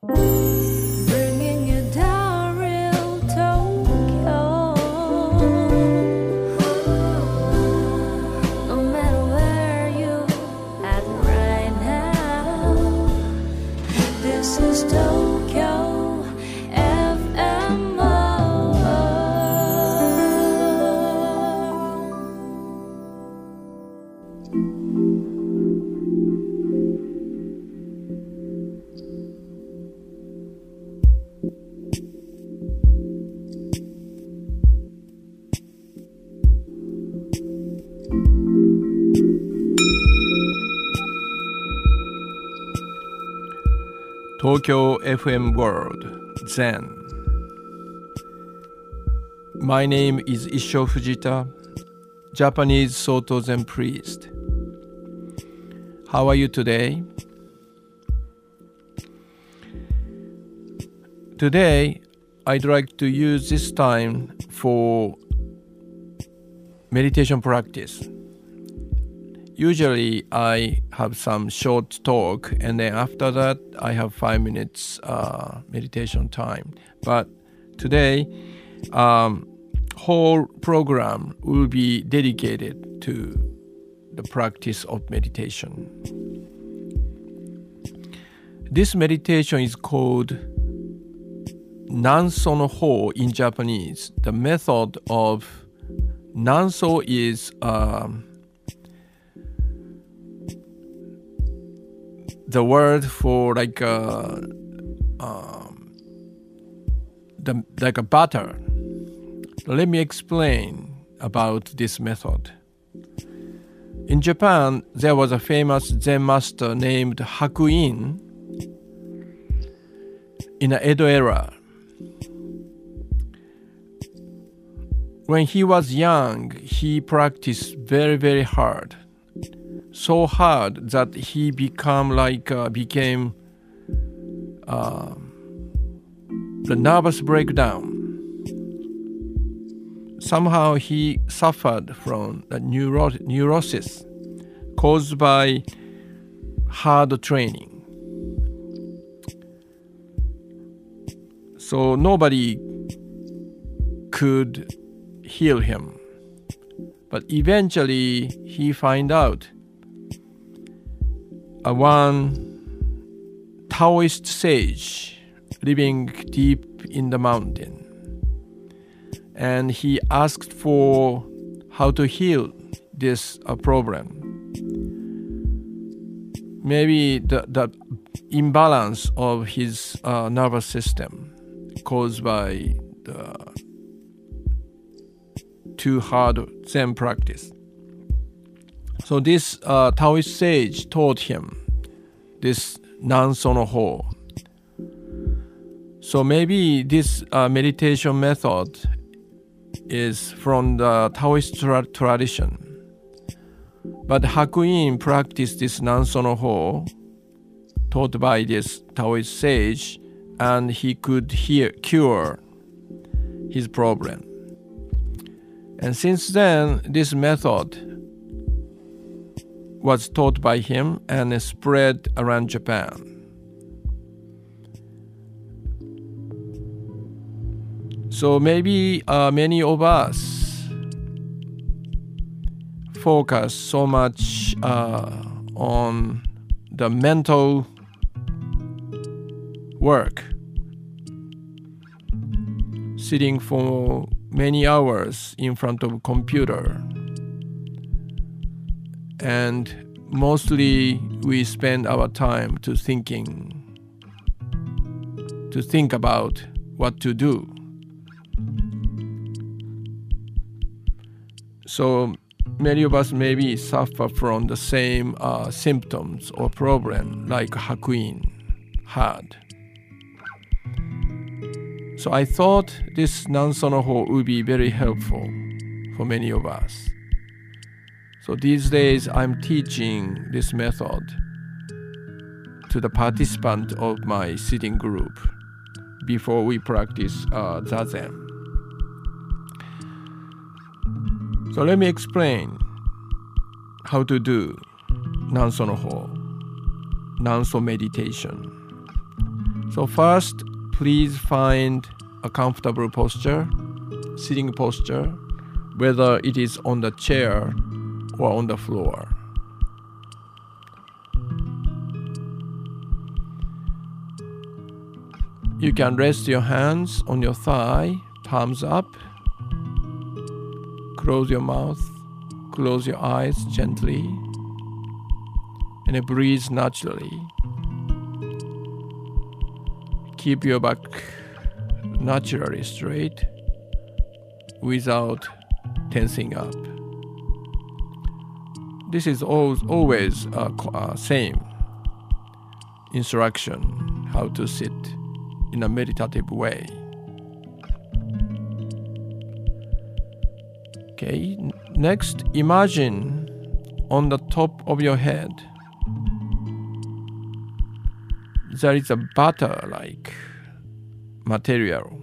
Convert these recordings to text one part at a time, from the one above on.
Bringing Tokyo FM World Zen. My name is Issho Fujita, Japanese Soto Zen priest. How are you today? Today, I'd like to use this time for meditation practice. Usually, I have some short talk, and then after that, I have five minutes uh, meditation time. But today, um, whole program will be dedicated to the practice of meditation. This meditation is called Nanso Ho in Japanese. The method of Nanso is um, the word for like a, um, the like a butter. Let me explain about this method. In Japan, there was a famous Zen master named Hakuin in the Edo era. When he was young, he practiced very, very hard so hard that he become like uh, became uh, the nervous breakdown. Somehow he suffered from a neuro- neurosis caused by hard training. So nobody could heal him. But eventually he find out a one Taoist sage living deep in the mountain. And he asked for how to heal this uh, problem. Maybe the, the imbalance of his uh, nervous system caused by the too hard Zen practice. So this uh, Taoist sage taught him this Nanso no Ho. So maybe this uh, meditation method is from the Taoist tra- tradition. But Hakuin practiced this Nanso no Ho taught by this Taoist sage and he could hear, cure his problem. And since then, this method was taught by him and spread around Japan. So maybe uh, many of us focus so much uh, on the mental work, sitting for many hours in front of a computer and mostly we spend our time to thinking to think about what to do. So many of us maybe suffer from the same uh, symptoms or problem like hakuin had so i thought this nansonoho would be very helpful for many of us so these days, I'm teaching this method to the participant of my sitting group before we practice uh, zazen. So let me explain how to do Nanso no Ho, Nanso meditation. So So, first, please find a comfortable posture, sitting posture, whether it is on the chair or on the floor. You can rest your hands on your thigh, palms up. Close your mouth, close your eyes gently, and breathe naturally. Keep your back naturally straight without tensing up. This is always, always uh, same instruction how to sit in a meditative way. Okay, next, imagine on the top of your head there is a butter like material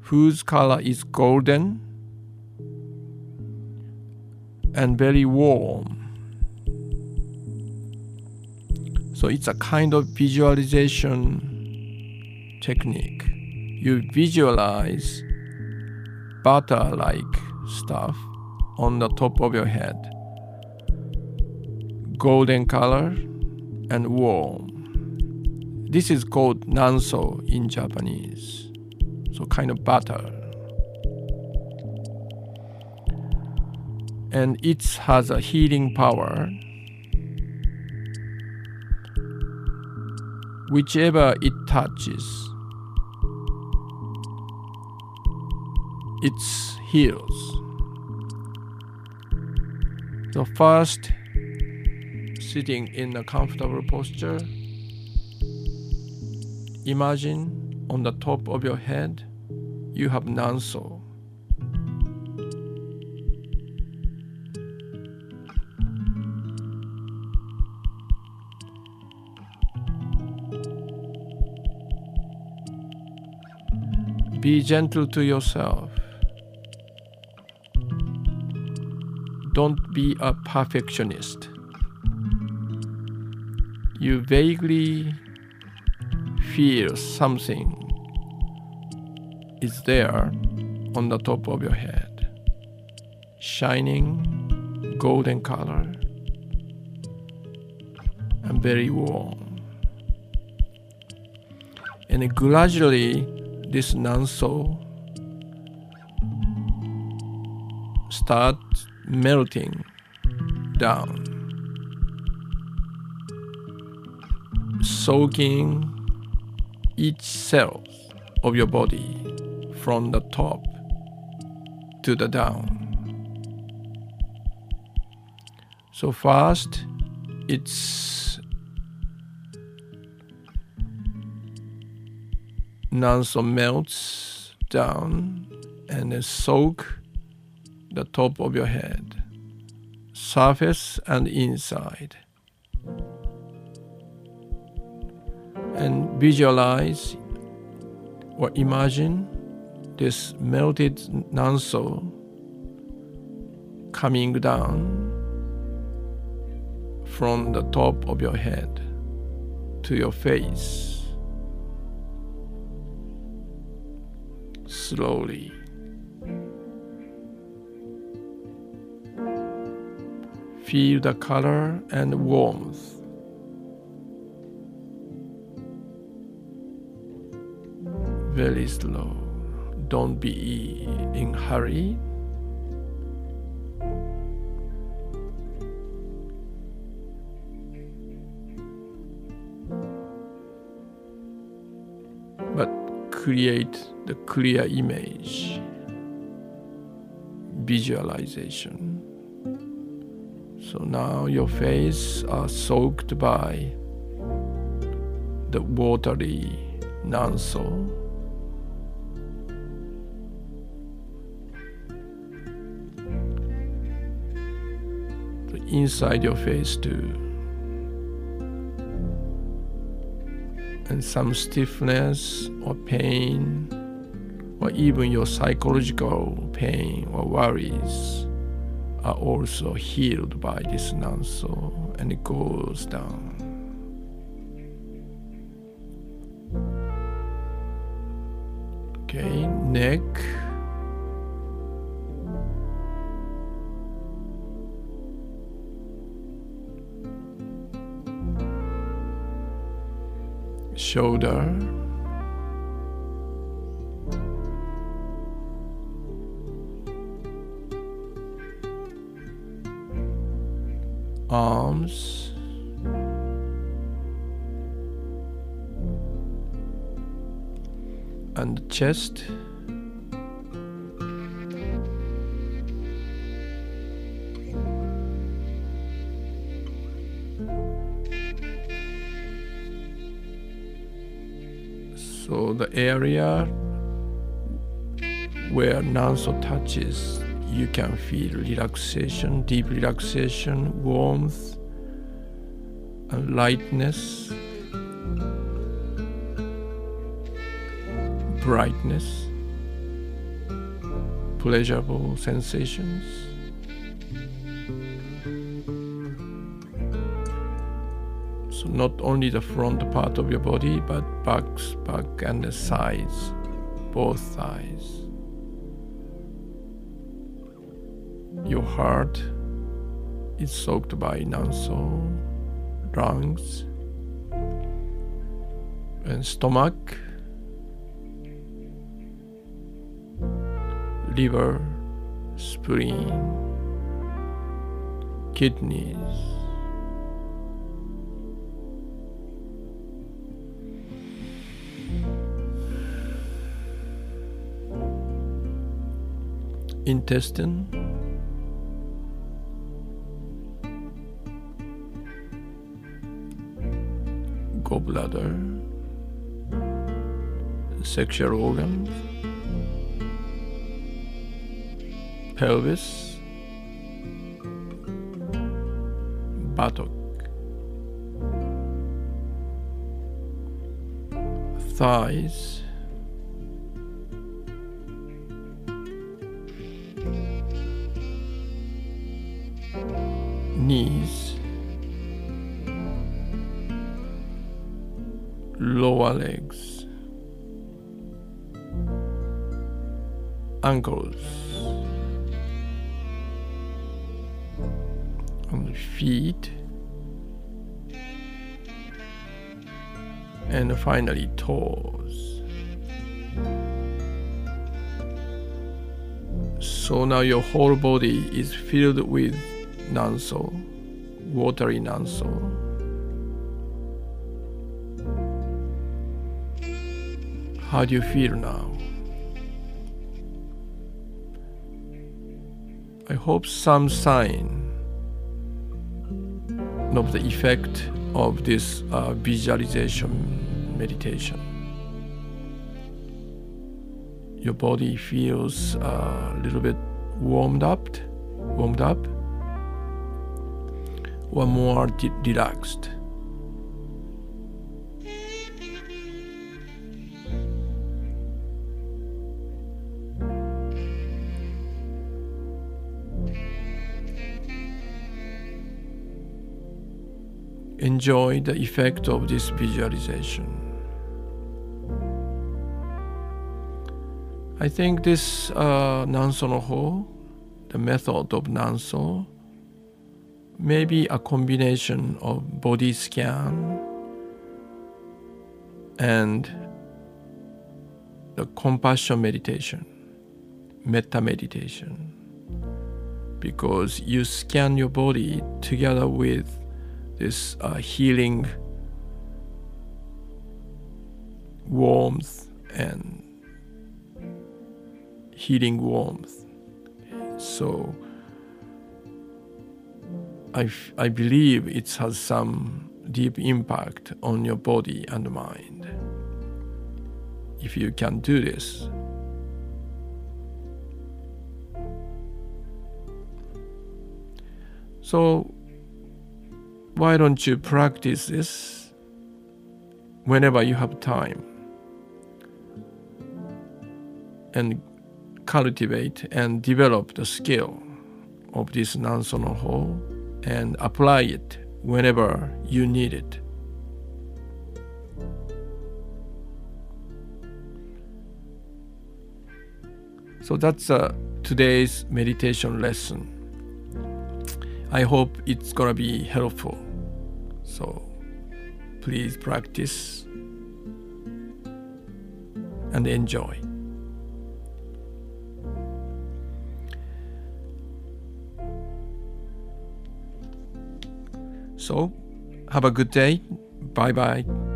whose color is golden and very warm. So it's a kind of visualization technique. You visualize butter like stuff on the top of your head, golden color and warm. This is called nanso in Japanese. So, kind of butter. And it has a healing power. Whichever it touches, it heals. So first, sitting in a comfortable posture, imagine on the top of your head you have nanso. Be gentle to yourself. Don't be a perfectionist. You vaguely feel something is there on the top of your head, shining golden color and very warm. And gradually, this nanso start melting down, soaking each cell of your body from the top to the down. So fast, it's nanso melts down and then soak the top of your head, surface and inside. And visualize or imagine this melted nanso coming down from the top of your head to your face slowly. Feel the color and warmth. Very slow. Don't be in hurry. Create the clear image, visualization. So now your face are soaked by the watery nanso. Inside your face too. and some stiffness or pain, or even your psychological pain or worries are also healed by this nanso and it goes down. Okay, neck. Shoulder. Arms. and chest. Area where Nanso touches, you can feel relaxation, deep relaxation, warmth, and lightness. brightness, pleasurable sensations. Not only the front part of your body, but backs, back and the sides, both sides. Your heart is soaked by Nanso, lungs, and stomach liver, spleen, kidneys. Intestine, gallbladder, sexual organs, pelvis, buttock, thighs, knees, lower legs, ankles. the feet, and finally toes. So now your whole body is filled with nanso, watery nanso. How do you feel now? I hope some sign of the effect of this uh, visualization meditation. Your body feels uh, a little bit warmed up, warmed up, or more de- relaxed. enjoy the effect of this visualization. I think this uh, Nanso no Ho, the method of Nanso, may be a combination of body scan and the compassion meditation, metta meditation, because you scan your body together with this uh, healing warmth and healing warmth. So I, f- I believe it has some deep impact on your body and mind. If you can do this, so why don't you practice this whenever you have time and cultivate and develop the skill of this Nanso no Ho and apply it whenever you need it. So that's uh, today's meditation lesson. I hope it's gonna be helpful. So please practice and enjoy. So, have a good day. Bye bye.